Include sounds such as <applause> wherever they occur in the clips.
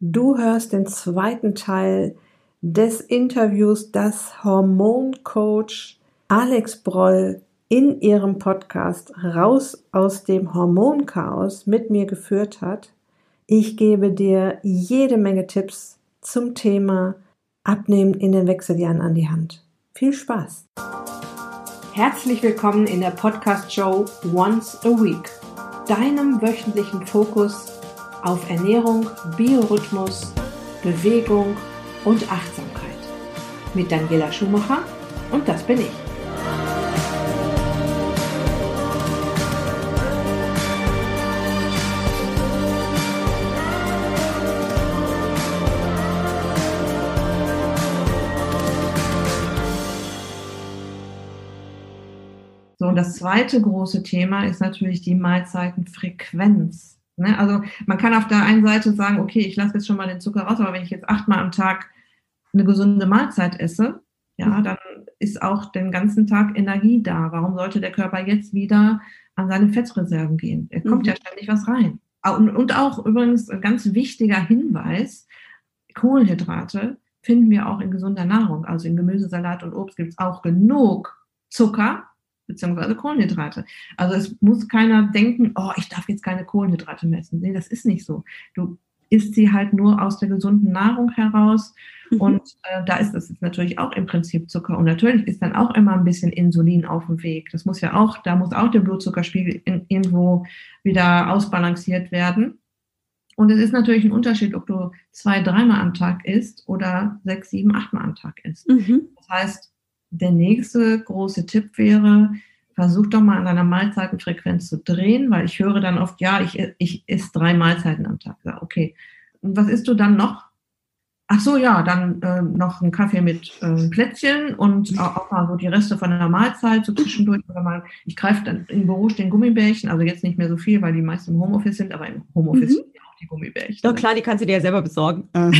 Du hörst den zweiten Teil des Interviews, das Hormoncoach Alex Broll in ihrem Podcast Raus aus dem Hormonchaos mit mir geführt hat. Ich gebe dir jede Menge Tipps zum Thema Abnehmen in den Wechseljahren an die Hand. Viel Spaß! Herzlich willkommen in der Podcast-Show Once a Week, deinem wöchentlichen Fokus auf Ernährung, Biorhythmus, Bewegung und Achtsamkeit. Mit Daniela Schumacher und das bin ich. So, das zweite große Thema ist natürlich die Mahlzeitenfrequenz. Ne? Also man kann auf der einen Seite sagen, okay, ich lasse jetzt schon mal den Zucker raus, aber wenn ich jetzt achtmal am Tag eine gesunde Mahlzeit esse, ja, mhm. dann ist auch den ganzen Tag Energie da. Warum sollte der Körper jetzt wieder an seine Fettreserven gehen? Er kommt mhm. ja ständig was rein. Und, und auch übrigens ein ganz wichtiger Hinweis, Kohlenhydrate finden wir auch in gesunder Nahrung. Also in Gemüsesalat und Obst gibt es auch genug Zucker, beziehungsweise Kohlenhydrate. Also es muss keiner denken, oh, ich darf jetzt keine Kohlenhydrate messen. Nee, das ist nicht so. Du isst sie halt nur aus der gesunden Nahrung heraus. Mhm. Und äh, da ist das natürlich auch im Prinzip Zucker. Und natürlich ist dann auch immer ein bisschen Insulin auf dem Weg. Das muss ja auch, da muss auch der Blutzuckerspiegel in, irgendwo wieder ausbalanciert werden. Und es ist natürlich ein Unterschied, ob du zwei, dreimal am Tag isst oder sechs, sieben, achtmal am Tag isst. Mhm. Das heißt, der nächste große Tipp wäre, versuch doch mal an deiner Mahlzeitenfrequenz zu drehen, weil ich höre dann oft, ja, ich, ich esse drei Mahlzeiten am Tag. Ja, okay. Und was isst du dann noch? Ach so, ja, dann äh, noch ein Kaffee mit äh, Plätzchen und auch mal so die Reste von einer Mahlzeit so zwischendurch. Oder mal, ich greife dann im Büro stehen Gummibärchen, also jetzt nicht mehr so viel, weil die meisten im Homeoffice sind, aber im Homeoffice mhm. sind auch die Gummibärchen. Doch klar, die kannst du dir ja selber besorgen. <laughs> also,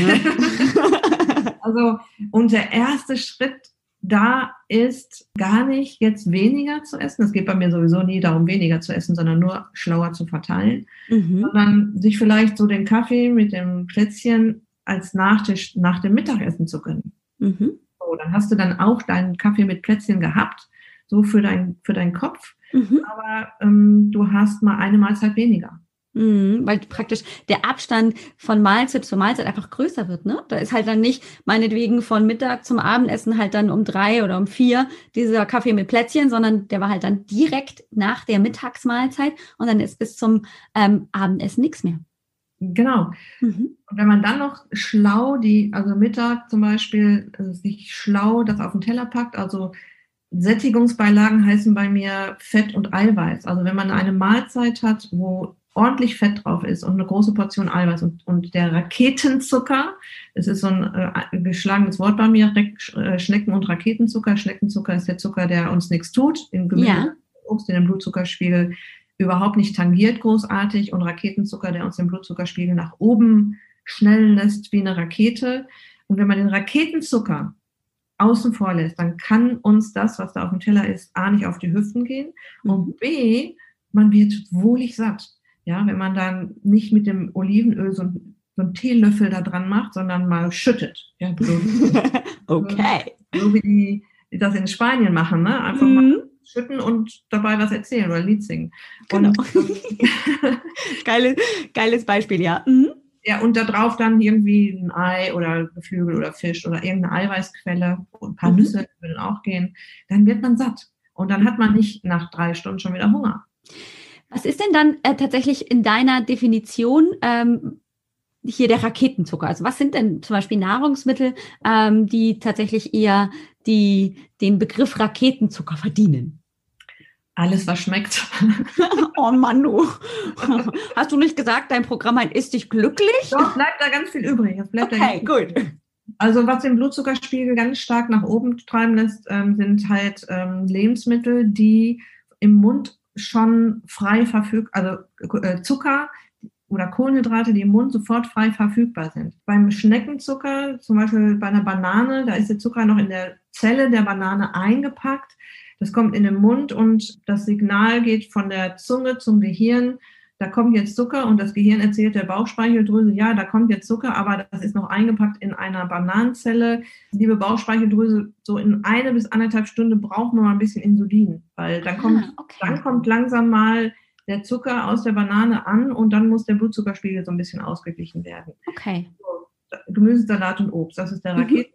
und der erste Schritt da ist gar nicht jetzt weniger zu essen. Es geht bei mir sowieso nie darum, weniger zu essen, sondern nur schlauer zu verteilen, mhm. sondern sich vielleicht so den Kaffee mit dem Plätzchen als Nachtisch nach dem Mittagessen zu gönnen. Mhm. So, dann hast du dann auch deinen Kaffee mit Plätzchen gehabt, so für, dein, für deinen Kopf, mhm. aber ähm, du hast mal eine Mahlzeit weniger. Mhm, weil praktisch der Abstand von Mahlzeit zu Mahlzeit einfach größer wird, ne? Da ist halt dann nicht meinetwegen von Mittag zum Abendessen halt dann um drei oder um vier dieser Kaffee mit Plätzchen, sondern der war halt dann direkt nach der Mittagsmahlzeit und dann ist bis zum ähm, Abendessen nichts mehr. Genau. Mhm. Und wenn man dann noch schlau die, also Mittag zum Beispiel, also sich schlau das auf den Teller packt, also Sättigungsbeilagen heißen bei mir Fett und Eiweiß. Also wenn man eine Mahlzeit hat, wo ordentlich Fett drauf ist und eine große Portion Eiweiß und, und der Raketenzucker, das ist so ein äh, geschlagenes Wort bei mir, äh, Schnecken- und Raketenzucker. Schneckenzucker ist der Zucker, der uns nichts tut, im Gemüse, ja. Obst, in den Blutzuckerspiegel überhaupt nicht tangiert großartig und Raketenzucker, der uns den Blutzuckerspiegel nach oben schnellen lässt wie eine Rakete. Und wenn man den Raketenzucker außen vor lässt, dann kann uns das, was da auf dem Teller ist, A, nicht auf die Hüften gehen und mhm. B, man wird wohlig satt. Ja, wenn man dann nicht mit dem Olivenöl so, so einen Teelöffel da dran macht, sondern mal schüttet. Ja, so, <laughs> okay. So, wie die, die, das in Spanien machen, ne? Einfach mhm. mal schütten und dabei was erzählen oder Lied singen. Genau. <laughs> geiles, geiles Beispiel, ja. Mhm. Ja, und da drauf dann irgendwie ein Ei oder Geflügel oder Fisch oder irgendeine Eiweißquelle und ein paar mhm. Nüsse würden auch gehen. Dann wird man satt. Und dann hat man nicht nach drei Stunden schon wieder Hunger. Was ist denn dann äh, tatsächlich in deiner Definition ähm, hier der Raketenzucker? Also was sind denn zum Beispiel Nahrungsmittel, ähm, die tatsächlich eher die, den Begriff Raketenzucker verdienen? Alles, was schmeckt. <laughs> oh Mann, du. Hast du nicht gesagt, dein Programm ein ist dich glücklich? Doch, bleibt da ganz viel übrig. Okay, gut. Also was den Blutzuckerspiegel ganz stark nach oben treiben lässt, ähm, sind halt ähm, Lebensmittel, die im Mund schon frei verfügbar, also äh, Zucker oder Kohlenhydrate, die im Mund sofort frei verfügbar sind. Beim Schneckenzucker, zum Beispiel bei einer Banane, da ist der Zucker noch in der Zelle der Banane eingepackt. Das kommt in den Mund und das Signal geht von der Zunge zum Gehirn da kommt jetzt Zucker und das Gehirn erzählt der Bauchspeicheldrüse, ja, da kommt jetzt Zucker, aber das ist noch eingepackt in einer Bananenzelle. Liebe Bauchspeicheldrüse, so in eine bis anderthalb Stunden brauchen wir mal ein bisschen Insulin, weil dann kommt, ah, okay. dann kommt langsam mal der Zucker aus der Banane an und dann muss der Blutzuckerspiegel so ein bisschen ausgeglichen werden. Okay. So, Gemüsesalat und Obst, das ist der mhm. Raketenzucker.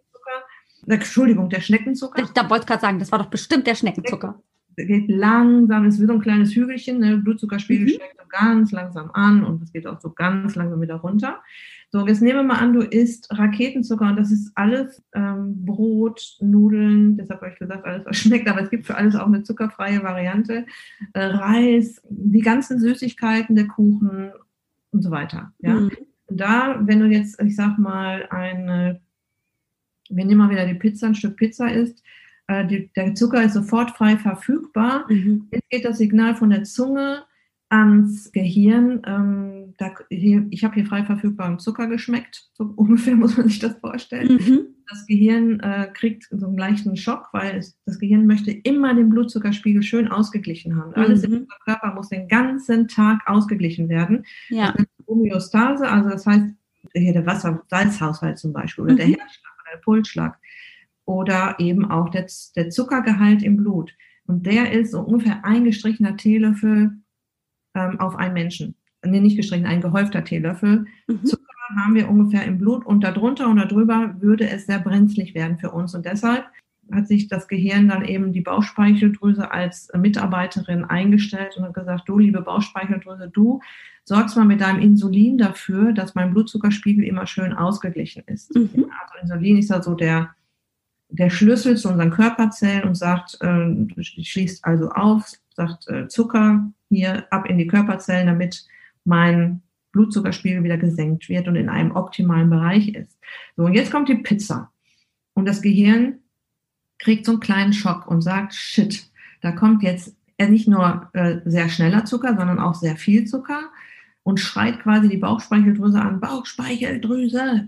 Mhm. Entschuldigung, der Schneckenzucker. Ich, da wollte gerade sagen, das war doch bestimmt der Schneckenzucker geht langsam, ist wie so ein kleines Hügelchen, ne? Blutzuckerspiegel mhm. steigt so ganz langsam an und es geht auch so ganz langsam wieder runter. So, jetzt nehmen wir mal an, du isst Raketenzucker und das ist alles ähm, Brot, Nudeln, deshalb habe ich gesagt, alles was <laughs> schmeckt, aber es gibt für alles auch eine zuckerfreie Variante, äh, Reis, die ganzen Süßigkeiten, der Kuchen und so weiter. Ja? Mhm. Da, wenn du jetzt, ich sag mal, eine, wir nehmen mal wieder die Pizza, ein Stück Pizza isst, äh, die, der Zucker ist sofort frei verfügbar. Mhm. Jetzt geht das Signal von der Zunge ans Gehirn. Ähm, da, hier, ich habe hier frei verfügbaren Zucker geschmeckt, so <laughs> ungefähr muss man sich das vorstellen. Mhm. Das Gehirn äh, kriegt so einen leichten Schock, weil es, das Gehirn möchte immer den Blutzuckerspiegel schön ausgeglichen haben. Mhm. Alles im Körper muss den ganzen Tag ausgeglichen werden. Ja. Homöostase, also das heißt, hier der Wasser-Salzhaushalt zum Beispiel oder der mhm. Herzschlag oder der Pulsschlag oder eben auch der, der Zuckergehalt im Blut. Und der ist so ungefähr ein gestrichener Teelöffel ähm, auf einen Menschen. Nee, nicht gestrichen, ein gehäufter Teelöffel. Mhm. Zucker haben wir ungefähr im Blut und darunter und darüber würde es sehr brenzlig werden für uns. Und deshalb hat sich das Gehirn dann eben die Bauchspeicheldrüse als Mitarbeiterin eingestellt und hat gesagt, du liebe Bauchspeicheldrüse, du sorgst mal mit deinem Insulin dafür, dass mein Blutzuckerspiegel immer schön ausgeglichen ist. Mhm. Also Insulin ist ja so der, der Schlüssel zu unseren Körperzellen und sagt, äh, schließt also auf, sagt äh, Zucker hier ab in die Körperzellen, damit mein Blutzuckerspiegel wieder gesenkt wird und in einem optimalen Bereich ist. So, und jetzt kommt die Pizza. Und das Gehirn kriegt so einen kleinen Schock und sagt, shit, da kommt jetzt nicht nur äh, sehr schneller Zucker, sondern auch sehr viel Zucker und schreit quasi die Bauchspeicheldrüse an, Bauchspeicheldrüse,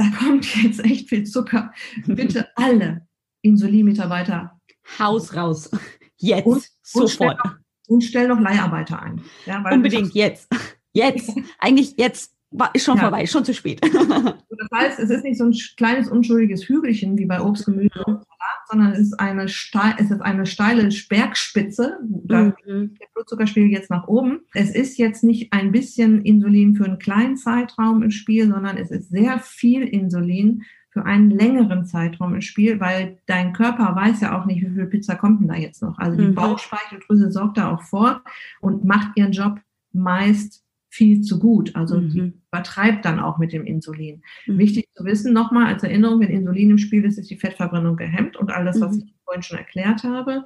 da kommt jetzt echt viel Zucker. Bitte alle Insulinmitarbeiter. Haus raus. Jetzt. Und, sofort. Und stell, noch, und stell noch Leiharbeiter ein. Ja, Unbedingt jetzt. Jetzt. Eigentlich jetzt. War, ist schon ja. vorbei, schon zu spät. das heißt, es ist nicht so ein kleines unschuldiges Hügelchen wie bei Obst, Gemüse und Salat, sondern es ist eine, steil, es ist eine steile Bergspitze. Da mhm. der Blutzuckerspiegel jetzt nach oben. Es ist jetzt nicht ein bisschen Insulin für einen kleinen Zeitraum im Spiel, sondern es ist sehr viel Insulin für einen längeren Zeitraum im Spiel, weil dein Körper weiß ja auch nicht, wie viel Pizza kommt denn da jetzt noch. Also die mhm. Bauchspeicheldrüse sorgt da auch vor und macht ihren Job meist viel zu gut. Also mhm. übertreibt dann auch mit dem Insulin. Mhm. Wichtig zu wissen, nochmal als Erinnerung, wenn Insulin im Spiel ist, ist die Fettverbrennung gehemmt und all das, was mhm. ich vorhin schon erklärt habe.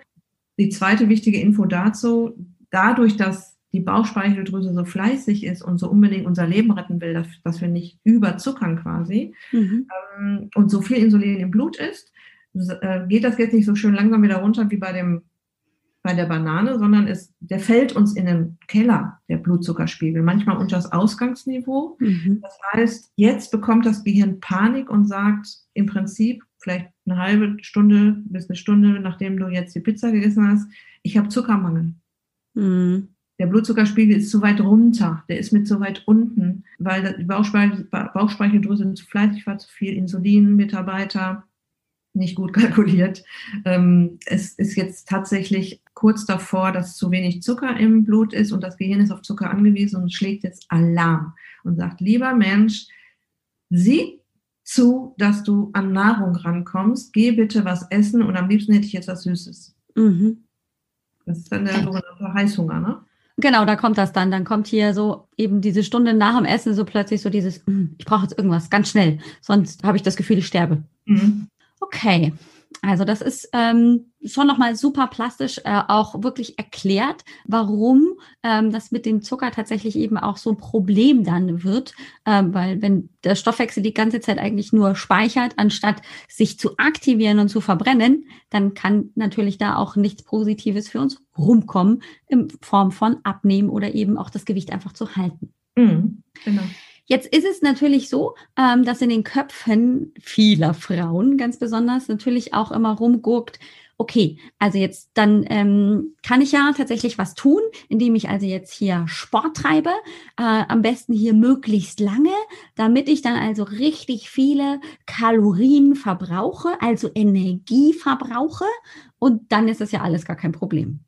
Die zweite wichtige Info dazu, dadurch, dass die Bauchspeicheldrüse so fleißig ist und so unbedingt unser Leben retten will, dass, dass wir nicht überzuckern quasi mhm. ähm, und so viel Insulin im Blut ist, äh, geht das jetzt nicht so schön langsam wieder runter wie bei dem bei der Banane, sondern es, der fällt uns in den Keller, der Blutzuckerspiegel, manchmal unter das Ausgangsniveau. Mhm. Das heißt, jetzt bekommt das Gehirn Panik und sagt im Prinzip, vielleicht eine halbe Stunde bis eine Stunde, nachdem du jetzt die Pizza gegessen hast, ich habe Zuckermangel. Mhm. Der Blutzuckerspiegel ist zu weit runter, der ist mit zu weit unten, weil die Bauchspeichel, Bauchspeicheldrüse zu fleißig war, zu viel Insulin, Mitarbeiter, nicht gut <laughs> kalkuliert. Ähm, es ist jetzt tatsächlich kurz davor, dass zu wenig Zucker im Blut ist und das Gehirn ist auf Zucker angewiesen und schlägt jetzt Alarm und sagt, lieber Mensch, sieh zu, dass du an Nahrung rankommst, geh bitte was essen und am liebsten hätte ich jetzt was Süßes. Mhm. Das ist dann der sogenannte Heißhunger, ne? Genau, da kommt das dann. Dann kommt hier so eben diese Stunde nach dem Essen so plötzlich so dieses, hm, ich brauche jetzt irgendwas ganz schnell, sonst habe ich das Gefühl, ich sterbe. Mhm. Okay, also das ist ähm, schon nochmal super plastisch äh, auch wirklich erklärt, warum ähm, das mit dem Zucker tatsächlich eben auch so ein Problem dann wird, ähm, weil wenn der Stoffwechsel die ganze Zeit eigentlich nur speichert, anstatt sich zu aktivieren und zu verbrennen, dann kann natürlich da auch nichts Positives für uns rumkommen in Form von Abnehmen oder eben auch das Gewicht einfach zu halten. Mhm, genau. Jetzt ist es natürlich so, ähm, dass in den Köpfen vieler Frauen ganz besonders natürlich auch immer rumguckt, okay, also jetzt dann ähm, kann ich ja tatsächlich was tun, indem ich also jetzt hier Sport treibe, äh, am besten hier möglichst lange, damit ich dann also richtig viele Kalorien verbrauche, also Energie verbrauche und dann ist das ja alles gar kein Problem.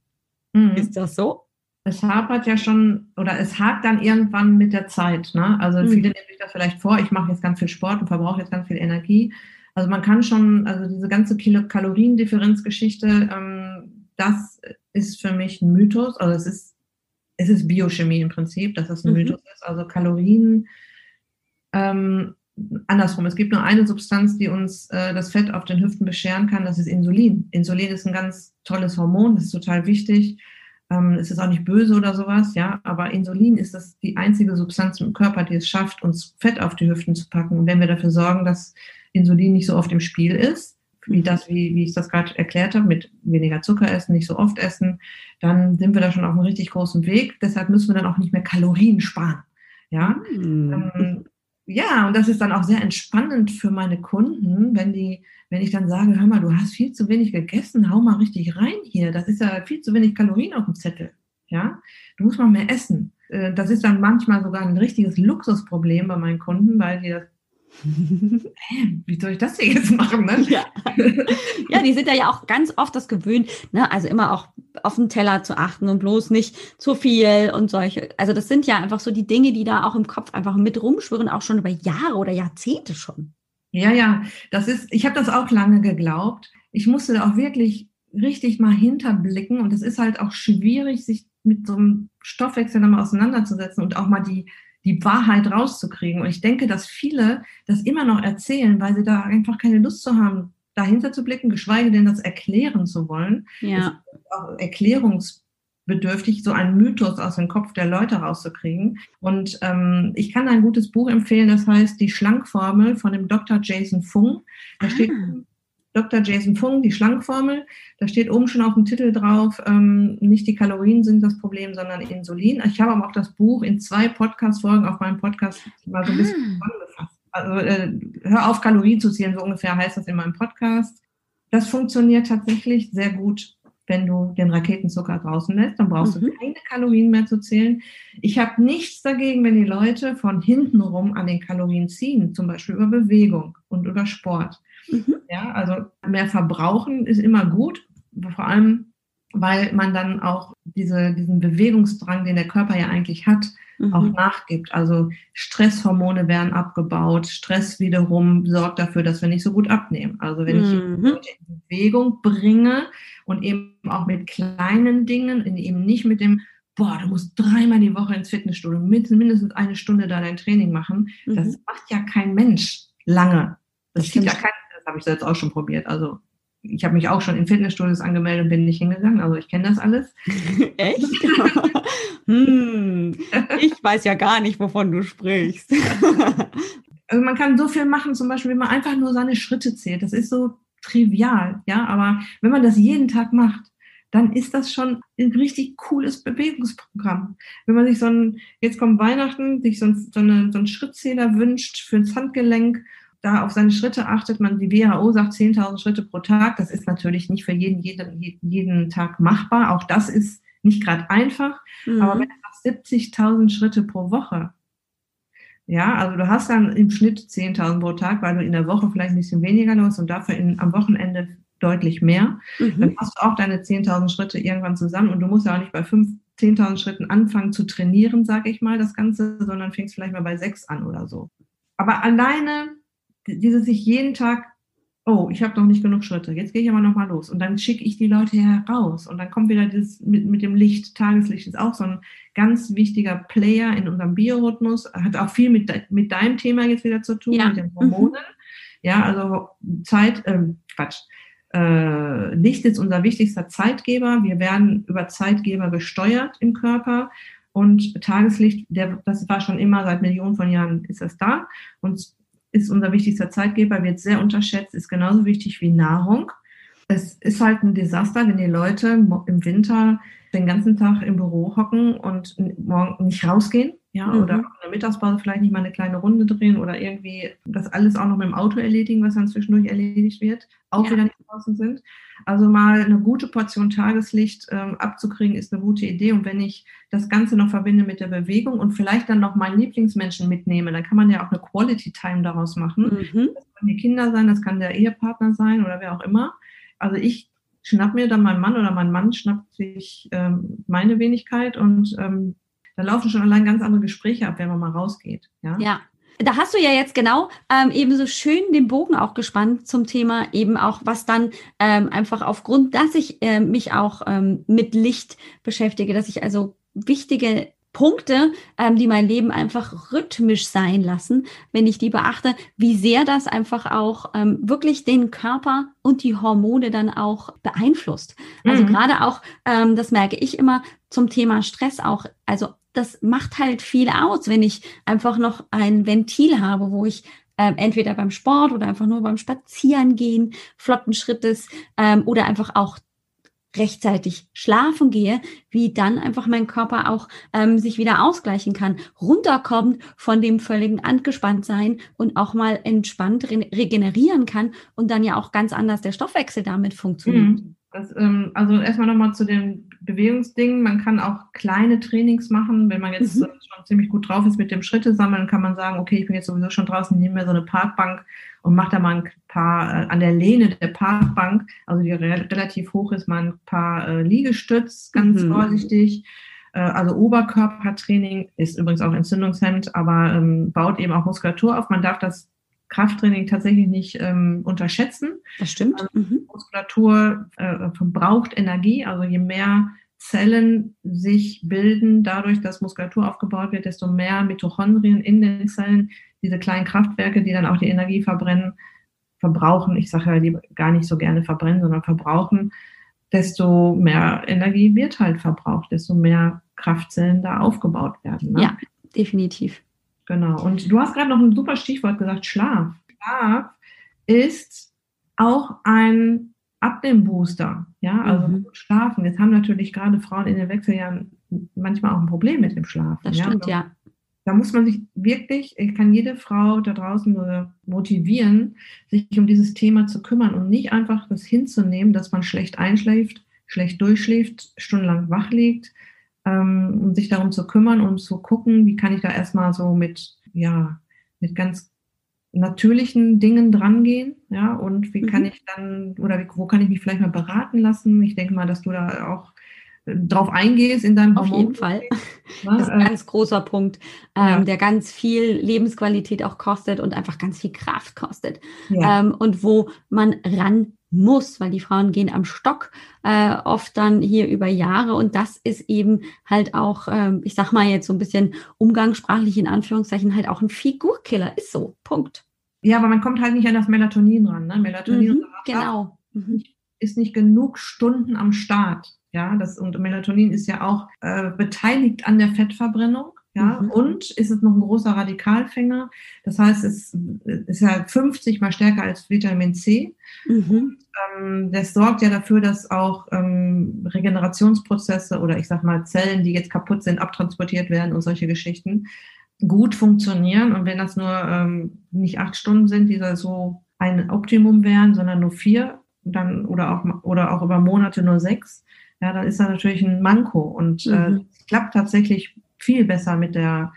Mhm. Ist das so? Es hapert ja schon oder es hakt dann irgendwann mit der Zeit. Ne? Also mhm. viele nehmen sich das vielleicht vor, ich mache jetzt ganz viel Sport und verbrauche jetzt ganz viel Energie. Also man kann schon, also diese ganze Kaloriendifferenzgeschichte, ähm, das ist für mich ein Mythos. Also es ist, es ist Biochemie im Prinzip, dass das ein mhm. Mythos ist. Also Kalorien, ähm, andersrum, es gibt nur eine Substanz, die uns äh, das Fett auf den Hüften bescheren kann, das ist Insulin. Insulin ist ein ganz tolles Hormon, das ist total wichtig. Ähm, es ist auch nicht böse oder sowas, ja, aber Insulin ist das die einzige Substanz im Körper, die es schafft, uns Fett auf die Hüften zu packen. Und wenn wir dafür sorgen, dass Insulin nicht so oft im Spiel ist, wie das, wie, wie ich das gerade erklärt habe, mit weniger Zucker essen, nicht so oft essen, dann sind wir da schon auf einem richtig großen Weg. Deshalb müssen wir dann auch nicht mehr Kalorien sparen. Ja, mhm. ähm, ja, und das ist dann auch sehr entspannend für meine Kunden, wenn die, wenn ich dann sage, hör mal, du hast viel zu wenig gegessen, hau mal richtig rein hier. Das ist ja viel zu wenig Kalorien auf dem Zettel. Ja, du musst mal mehr essen. Äh, das ist dann manchmal sogar ein richtiges Luxusproblem bei meinen Kunden, weil die das wie soll ich das hier jetzt machen? Ne? Ja. <laughs> ja, die sind ja auch ganz oft das gewöhnt, ne? also immer auch auf den Teller zu achten und bloß nicht zu viel und solche. Also das sind ja einfach so die Dinge, die da auch im Kopf einfach mit rumschwirren, auch schon über Jahre oder Jahrzehnte schon. Ja, ja, das ist, ich habe das auch lange geglaubt. Ich musste da auch wirklich richtig mal hinterblicken und es ist halt auch schwierig, sich mit so einem Stoffwechsel dann mal auseinanderzusetzen und auch mal die die Wahrheit rauszukriegen. Und ich denke, dass viele das immer noch erzählen, weil sie da einfach keine Lust zu haben, dahinter zu blicken, geschweige denn das erklären zu wollen. Ja. auch erklärungsbedürftig, so einen Mythos aus dem Kopf der Leute rauszukriegen. Und ähm, ich kann ein gutes Buch empfehlen, das heißt Die Schlankformel von dem Dr. Jason Fung. Da ah. steht Dr. Jason Fung, die Schlankformel. Da steht oben schon auf dem Titel drauf, ähm, nicht die Kalorien sind das Problem, sondern Insulin. Ich habe aber auch das Buch in zwei Podcast-Folgen auf meinem Podcast mal so ein bisschen ah. zusammengefasst. Also äh, hör auf, Kalorien zu zählen, so ungefähr heißt das in meinem Podcast. Das funktioniert tatsächlich sehr gut, wenn du den Raketenzucker draußen lässt. Dann brauchst mhm. du keine Kalorien mehr zu zählen. Ich habe nichts dagegen, wenn die Leute von hinten rum an den Kalorien ziehen, zum Beispiel über Bewegung und über Sport. Mhm. Ja, also mehr verbrauchen ist immer gut, vor allem, weil man dann auch diese, diesen Bewegungsdrang, den der Körper ja eigentlich hat, mhm. auch nachgibt. Also Stresshormone werden abgebaut. Stress wiederum sorgt dafür, dass wir nicht so gut abnehmen. Also wenn mhm. ich in Bewegung bringe und eben auch mit kleinen Dingen, eben nicht mit dem boah, du musst dreimal die Woche ins Fitnessstudio, mindestens eine Stunde da dein Training machen. Das mhm. macht ja kein Mensch lange. Das, das zieht ja kein habe ich selbst auch schon probiert. Also ich habe mich auch schon in Fitnessstudios angemeldet und bin nicht hingegangen. Also ich kenne das alles. <laughs> Echt? <laughs> hm, ich weiß ja gar nicht, wovon du sprichst. <laughs> also man kann so viel machen, zum Beispiel, wenn man einfach nur seine Schritte zählt. Das ist so trivial, ja. Aber wenn man das jeden Tag macht, dann ist das schon ein richtig cooles Bewegungsprogramm. Wenn man sich so ein, jetzt kommt Weihnachten, sich so, ein, so, eine, so einen Schrittzähler wünscht für das Handgelenk da auf seine Schritte achtet. Man, die WHO sagt 10.000 Schritte pro Tag. Das ist natürlich nicht für jeden, jeden, jeden Tag machbar. Auch das ist nicht gerade einfach. Mhm. Aber wenn du 70.000 Schritte pro Woche, ja, also du hast dann im Schnitt 10.000 pro Tag, weil du in der Woche vielleicht ein bisschen weniger los und dafür in, am Wochenende deutlich mehr. Mhm. Dann hast du auch deine 10.000 Schritte irgendwann zusammen und du musst ja auch nicht bei 10.000 Schritten anfangen zu trainieren, sage ich mal, das Ganze, sondern fängst vielleicht mal bei sechs an oder so. Aber alleine dieses sich jeden Tag, oh, ich habe noch nicht genug Schritte, jetzt gehe ich aber nochmal los. Und dann schicke ich die Leute heraus. Und dann kommt wieder dieses mit, mit dem Licht, Tageslicht ist auch so ein ganz wichtiger Player in unserem Biorhythmus, hat auch viel mit, mit deinem Thema jetzt wieder zu tun, ja. mit den Hormonen. Mhm. Ja, also Zeit, ähm, Quatsch. Äh, Licht ist unser wichtigster Zeitgeber. Wir werden über Zeitgeber gesteuert im Körper. Und Tageslicht, der, das war schon immer seit Millionen von Jahren ist das da. Und ist unser wichtigster Zeitgeber, wird sehr unterschätzt, ist genauso wichtig wie Nahrung. Es ist halt ein Desaster, wenn die Leute im Winter den ganzen Tag im Büro hocken und morgen nicht rausgehen. Ja, mhm. oder in der Mittagspause vielleicht nicht mal eine kleine Runde drehen oder irgendwie das alles auch noch mit dem Auto erledigen, was dann zwischendurch erledigt wird, auch ja. wieder nicht draußen sind. Also mal eine gute Portion Tageslicht ähm, abzukriegen, ist eine gute Idee. Und wenn ich das Ganze noch verbinde mit der Bewegung und vielleicht dann noch meinen Lieblingsmenschen mitnehme, dann kann man ja auch eine Quality Time daraus machen. Mhm. Das können die Kinder sein, das kann der Ehepartner sein oder wer auch immer. Also ich schnapp mir dann meinen Mann oder mein Mann schnappt sich ähm, meine Wenigkeit und ähm, da laufen schon allein ganz andere Gespräche ab, wenn man mal rausgeht. Ja. ja. Da hast du ja jetzt genau ähm, eben so schön den Bogen auch gespannt zum Thema eben auch, was dann ähm, einfach aufgrund, dass ich äh, mich auch ähm, mit Licht beschäftige, dass ich also wichtige Punkte, ähm, die mein Leben einfach rhythmisch sein lassen, wenn ich die beachte, wie sehr das einfach auch ähm, wirklich den Körper und die Hormone dann auch beeinflusst. Also mhm. gerade auch, ähm, das merke ich immer zum Thema Stress auch, also das macht halt viel aus, wenn ich einfach noch ein Ventil habe, wo ich ähm, entweder beim Sport oder einfach nur beim Spazierengehen flotten Schrittes ähm, oder einfach auch rechtzeitig schlafen gehe, wie dann einfach mein Körper auch ähm, sich wieder ausgleichen kann, runterkommt von dem völligen Angespanntsein und auch mal entspannt re regenerieren kann und dann ja auch ganz anders der Stoffwechsel damit funktioniert. Mhm. Das, ähm, also erstmal nochmal zu den Bewegungsdingen. Man kann auch kleine Trainings machen. Wenn man jetzt mhm. schon ziemlich gut drauf ist mit dem Schritte sammeln, kann man sagen, okay, ich bin jetzt sowieso schon draußen, nehme mir so eine Parkbank und mache da mal ein paar äh, an der Lehne der Parkbank, also die re relativ hoch ist, mal ein paar äh, Liegestütz, ganz mhm. vorsichtig. Äh, also Oberkörpertraining ist übrigens auch entzündungshemmend, aber ähm, baut eben auch Muskulatur auf. Man darf das Krafttraining tatsächlich nicht ähm, unterschätzen. Das stimmt. Also, mhm. Muskulatur äh, verbraucht Energie, also je mehr Zellen sich bilden, dadurch, dass Muskulatur aufgebaut wird, desto mehr Mitochondrien in den Zellen, diese kleinen Kraftwerke, die dann auch die Energie verbrennen, verbrauchen. Ich sage ja gar nicht so gerne verbrennen, sondern verbrauchen, desto mehr Energie wird halt verbraucht, desto mehr Kraftzellen da aufgebaut werden. Ne? Ja, definitiv. Genau. Und du hast gerade noch ein super Stichwort gesagt, Schlaf. Schlaf ist auch ein Abnehmbooster. Ja, also mhm. schlafen. Jetzt haben natürlich gerade Frauen in den Wechseljahren manchmal auch ein Problem mit dem Schlafen. Das stimmt, ja. Da muss man sich wirklich, ich kann jede Frau da draußen nur motivieren, sich um dieses Thema zu kümmern und nicht einfach das hinzunehmen, dass man schlecht einschläft, schlecht durchschläft, stundenlang wach liegt, ähm, um sich darum zu kümmern und zu gucken, wie kann ich da erstmal so mit, ja, mit ganz natürlichen Dingen drangehen, ja, und wie mhm. kann ich dann, oder wie, wo kann ich mich vielleicht mal beraten lassen? Ich denke mal, dass du da auch äh, drauf eingehst in deinem Auf jeden Fall. Das ist ein ganz großer Punkt, ähm, ja. der ganz viel Lebensqualität auch kostet und einfach ganz viel Kraft kostet. Ja. Ähm, und wo man ran muss, weil die Frauen gehen am Stock äh, oft dann hier über Jahre und das ist eben halt auch, ähm, ich sag mal jetzt so ein bisschen umgangssprachlich in Anführungszeichen halt auch ein Figurkiller, ist so, Punkt. Ja, aber man kommt halt nicht an das Melatonin ran. Ne? Melatonin mhm, genau. Mhm. ist nicht genug Stunden am Start. Ja, das, und Melatonin ist ja auch äh, beteiligt an der Fettverbrennung. Ja, mhm. und ist es noch ein großer Radikalfänger. Das heißt, es ist ja 50 mal stärker als Vitamin C. Mhm. Ähm, das sorgt ja dafür, dass auch ähm, Regenerationsprozesse oder ich sag mal Zellen, die jetzt kaputt sind, abtransportiert werden und solche Geschichten gut funktionieren. Und wenn das nur ähm, nicht acht Stunden sind, die da so ein Optimum wären, sondern nur vier, dann oder auch oder auch über Monate nur sechs, ja, dann ist da natürlich ein Manko. Und äh, mhm. äh, klappt tatsächlich viel besser mit der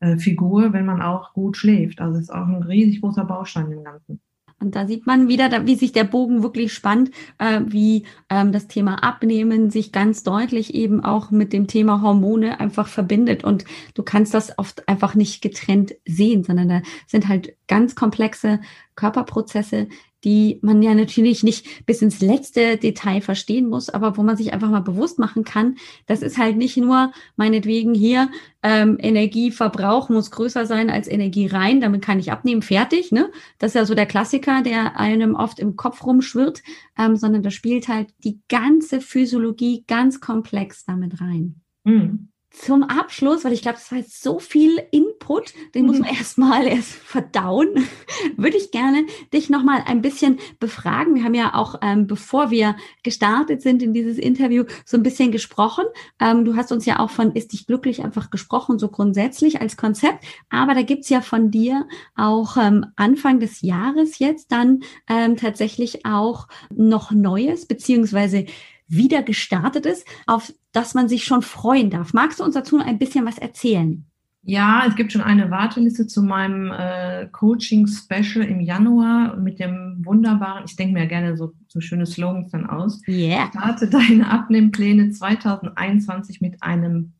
äh, Figur, wenn man auch gut schläft. Also es ist auch ein riesig großer Baustein im Ganzen. Und da sieht man wieder, wie sich der Bogen wirklich spannt, äh, wie ähm, das Thema Abnehmen sich ganz deutlich eben auch mit dem Thema Hormone einfach verbindet. Und du kannst das oft einfach nicht getrennt sehen, sondern da sind halt ganz komplexe Körperprozesse, die man ja natürlich nicht bis ins letzte Detail verstehen muss, aber wo man sich einfach mal bewusst machen kann, das ist halt nicht nur meinetwegen hier ähm, Energieverbrauch muss größer sein als Energie rein, damit kann ich abnehmen, fertig. Ne? Das ist ja so der Klassiker, der einem oft im Kopf rumschwirrt, ähm, sondern da spielt halt die ganze Physiologie ganz komplex damit rein. Mhm. Zum Abschluss, weil ich glaube, das war jetzt so viel Input, den muss man mhm. erstmal erst verdauen, <laughs> würde ich gerne dich nochmal ein bisschen befragen. Wir haben ja auch, ähm, bevor wir gestartet sind in dieses Interview, so ein bisschen gesprochen. Ähm, du hast uns ja auch von Ist dich glücklich einfach gesprochen, so grundsätzlich als Konzept. Aber da gibt's ja von dir auch ähm, Anfang des Jahres jetzt dann ähm, tatsächlich auch noch Neues, beziehungsweise wieder gestartet ist, auf das man sich schon freuen darf. Magst du uns dazu ein bisschen was erzählen? Ja, es gibt schon eine Warteliste zu meinem äh, Coaching-Special im Januar mit dem wunderbaren, ich denke mir gerne so, so schöne Slogans dann aus. Yeah. Starte deine Abnehmpläne 2021 mit einem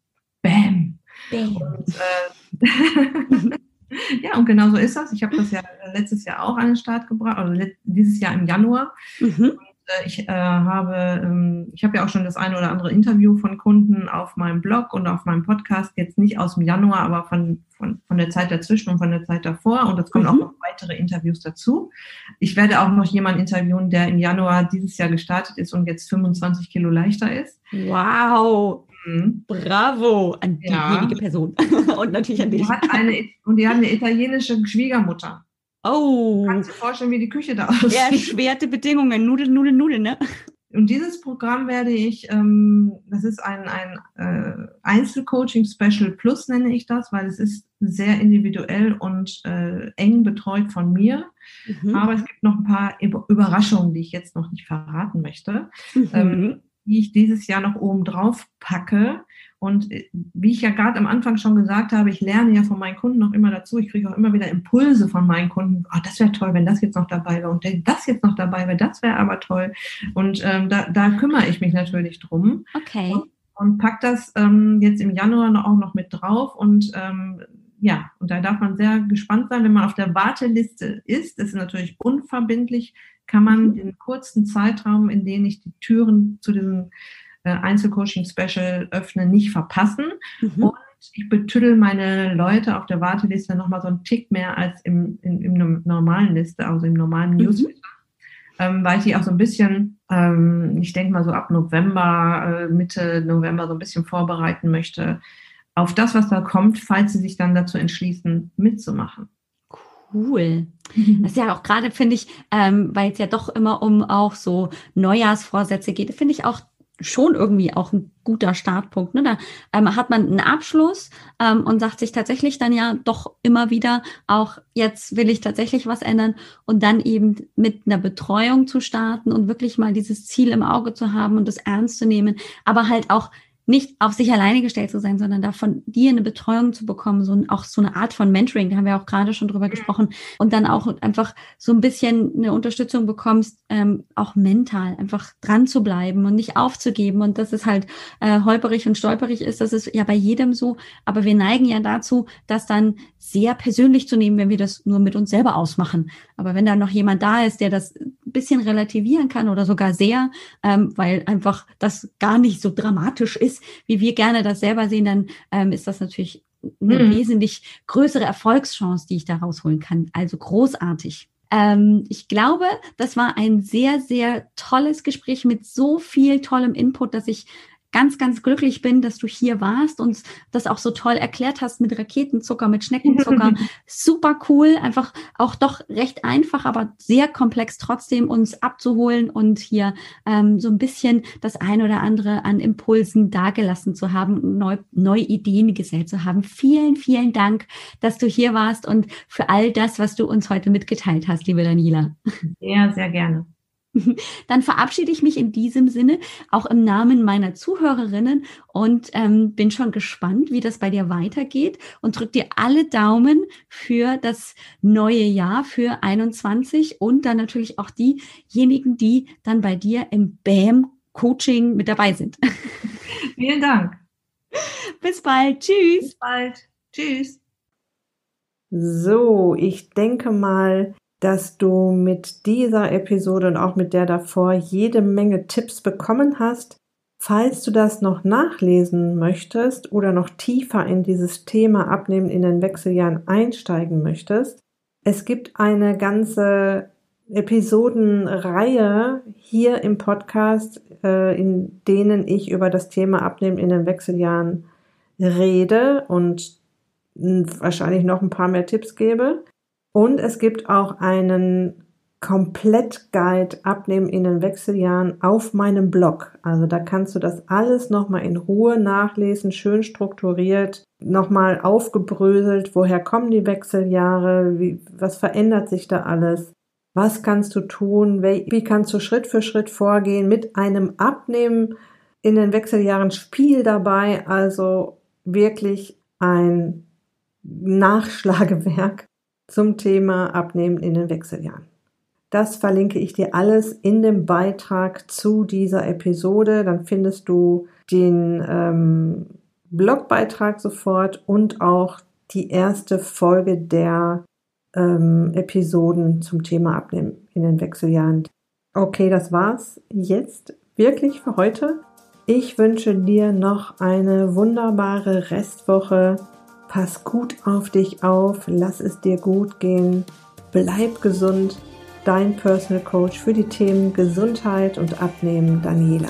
Bam. Bam. Und, äh, <laughs> ja, und genau so ist das. Ich habe das ja letztes Jahr auch an den Start gebracht, also dieses Jahr im Januar. Mhm. Äh, ich äh, habe, ähm, ich habe ja auch schon das eine oder andere Interview von Kunden auf meinem Blog und auf meinem Podcast, jetzt nicht aus dem Januar, aber von, von, von der Zeit dazwischen und von der Zeit davor. Und es kommen mhm. auch noch weitere Interviews dazu. Ich werde auch noch jemanden interviewen, der im Januar dieses Jahr gestartet ist und jetzt 25 Kilo leichter ist. Wow! Mhm. Bravo an diejenige ja. Person <laughs> und natürlich an dich. Hat eine, und die hat eine italienische Schwiegermutter. Oh. Kannst du dir vorstellen, wie die Küche da aussieht? Erschwerte Bedingungen. Nudeln, Nudeln, Nudeln, ne? Und dieses Programm werde ich, ähm, das ist ein, ein äh, Einzelcoaching Special Plus, nenne ich das, weil es ist sehr individuell und äh, eng betreut von mir. Mhm. Aber es gibt noch ein paar Überraschungen, die ich jetzt noch nicht verraten möchte, mhm. ähm, die ich dieses Jahr noch oben drauf packe. Und äh, wie ich ja gerade am Anfang schon gesagt habe, ich lerne ja von meinen Kunden noch immer dazu. Ich kriege auch immer wieder Impulse von meinen Kunden. Oh, das wäre toll, wenn das jetzt noch dabei wäre. Und das jetzt noch dabei wäre, das wäre aber toll. Und ähm, da, da kümmere ich mich natürlich drum. Okay. Und, und pack das ähm, jetzt im Januar auch noch mit drauf. Und ähm, ja, und da darf man sehr gespannt sein, wenn man auf der Warteliste ist. Das ist natürlich unverbindlich, kann man mhm. den kurzen Zeitraum, in dem ich die Türen zu diesem Einzelcoaching-Special öffne, nicht verpassen. Mhm. Und ich betüdel meine Leute auf der Warteliste nochmal so einen Tick mehr als im, in, im normalen Liste, also im normalen mhm. Newsletter. Ähm, weil ich die auch so ein bisschen, ähm, ich denke mal so ab November, äh, Mitte November so ein bisschen vorbereiten möchte auf das, was da kommt, falls sie sich dann dazu entschließen, mitzumachen. Cool. Das ist ja auch gerade, finde ich, ähm, weil es ja doch immer um auch so Neujahrsvorsätze geht, finde ich auch schon irgendwie auch ein guter Startpunkt. Ne? Da ähm, hat man einen Abschluss ähm, und sagt sich tatsächlich dann ja doch immer wieder, auch jetzt will ich tatsächlich was ändern und dann eben mit einer Betreuung zu starten und wirklich mal dieses Ziel im Auge zu haben und das ernst zu nehmen, aber halt auch nicht auf sich alleine gestellt zu sein, sondern da von dir eine Betreuung zu bekommen, so auch so eine Art von Mentoring, da haben wir auch gerade schon drüber gesprochen, und dann auch einfach so ein bisschen eine Unterstützung bekommst, ähm, auch mental einfach dran zu bleiben und nicht aufzugeben. Und dass es halt äh, holperig und stolperig ist, das ist ja bei jedem so, aber wir neigen ja dazu, das dann sehr persönlich zu nehmen, wenn wir das nur mit uns selber ausmachen. Aber wenn da noch jemand da ist, der das ein bisschen relativieren kann oder sogar sehr, ähm, weil einfach das gar nicht so dramatisch ist, ist, wie wir gerne das selber sehen, dann ähm, ist das natürlich eine mhm. wesentlich größere Erfolgschance, die ich da rausholen kann. Also großartig. Ähm, ich glaube, das war ein sehr, sehr tolles Gespräch mit so viel tollem Input, dass ich ganz, ganz glücklich bin, dass du hier warst und das auch so toll erklärt hast mit Raketenzucker, mit Schneckenzucker. <laughs> Super cool, einfach auch doch recht einfach, aber sehr komplex trotzdem uns abzuholen und hier ähm, so ein bisschen das ein oder andere an Impulsen dagelassen zu haben, neu, neue Ideen gesellt zu haben. Vielen, vielen Dank, dass du hier warst und für all das, was du uns heute mitgeteilt hast, liebe Daniela. Ja, sehr gerne. <laughs> Dann verabschiede ich mich in diesem Sinne auch im Namen meiner Zuhörerinnen und ähm, bin schon gespannt, wie das bei dir weitergeht und drück dir alle Daumen für das neue Jahr für 21 und dann natürlich auch diejenigen, die dann bei dir im BAM Coaching mit dabei sind. <laughs> Vielen Dank. Bis bald. Tschüss. Bis bald. Tschüss. So, ich denke mal, dass du mit dieser Episode und auch mit der davor jede Menge Tipps bekommen hast. Falls du das noch nachlesen möchtest oder noch tiefer in dieses Thema Abnehmen in den Wechseljahren einsteigen möchtest, es gibt eine ganze Episodenreihe hier im Podcast, äh, in denen ich über das Thema Abnehmen in den Wechseljahren rede und wahrscheinlich noch ein paar mehr Tipps gebe. Und es gibt auch einen Komplett-Guide Abnehmen in den Wechseljahren auf meinem Blog. Also da kannst du das alles nochmal in Ruhe nachlesen, schön strukturiert, nochmal aufgebröselt, woher kommen die Wechseljahre, wie, was verändert sich da alles, was kannst du tun, wie, wie kannst du Schritt für Schritt vorgehen mit einem Abnehmen in den Wechseljahren? Spiel dabei, also wirklich ein Nachschlagewerk zum Thema Abnehmen in den Wechseljahren. Das verlinke ich dir alles in dem Beitrag zu dieser Episode. Dann findest du den ähm, Blogbeitrag sofort und auch die erste Folge der ähm, Episoden zum Thema Abnehmen in den Wechseljahren. Okay, das war's jetzt wirklich für heute. Ich wünsche dir noch eine wunderbare Restwoche. Pass gut auf dich auf, lass es dir gut gehen, bleib gesund dein Personal Coach für die Themen Gesundheit und Abnehmen, Daniela.